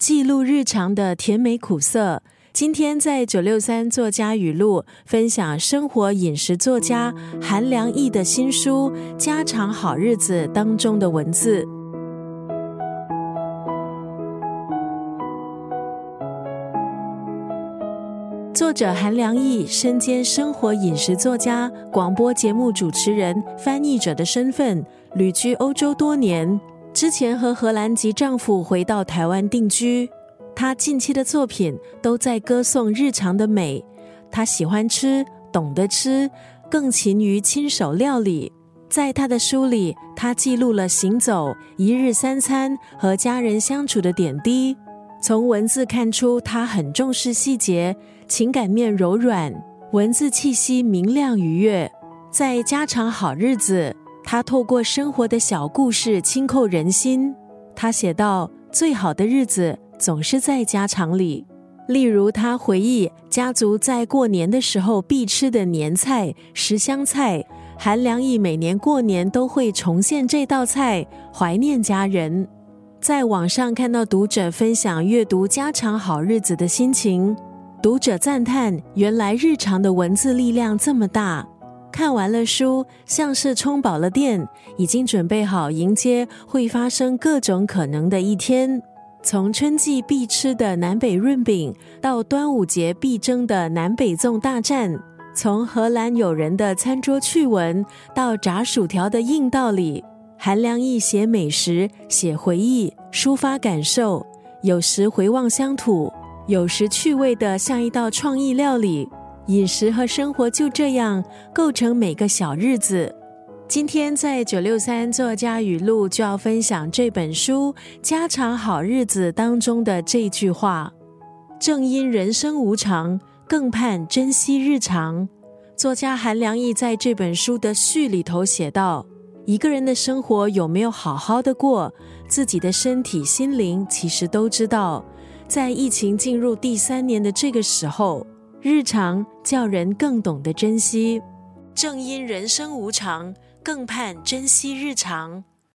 记录日常的甜美苦涩。今天在九六三作家语录分享生活饮食作家韩良义的新书《家常好日子》当中的文字。作者韩良义身兼生活饮食作家、广播节目主持人、翻译者的身份，旅居欧洲多年。之前和荷兰籍丈夫回到台湾定居。她近期的作品都在歌颂日常的美。她喜欢吃，懂得吃，更勤于亲手料理。在她的书里，她记录了行走、一日三餐和家人相处的点滴。从文字看出，她很重视细节，情感面柔软，文字气息明亮愉悦。在家常好日子，他透过生活的小故事轻扣人心。他写道：“最好的日子。”总是在家常里，例如他回忆家族在过年的时候必吃的年菜十香菜，韩良义每年过年都会重现这道菜，怀念家人。在网上看到读者分享阅读家常好日子的心情，读者赞叹原来日常的文字力量这么大。看完了书，像是充饱了电，已经准备好迎接会发生各种可能的一天。从春季必吃的南北润饼，到端午节必争的南北粽大战；从荷兰友人的餐桌趣闻，到炸薯条的硬道理。韩良义写美食，写回忆，抒发感受，有时回望乡土，有时趣味的像一道创意料理。饮食和生活就这样构成每个小日子。今天在九六三作家语录就要分享这本书《家常好日子》当中的这句话：“正因人生无常，更盼珍惜日常。”作家韩良义在这本书的序里头写道：“一个人的生活有没有好好的过，自己的身体、心灵其实都知道。在疫情进入第三年的这个时候，日常叫人更懂得珍惜。正因人生无常。”更盼珍惜日常。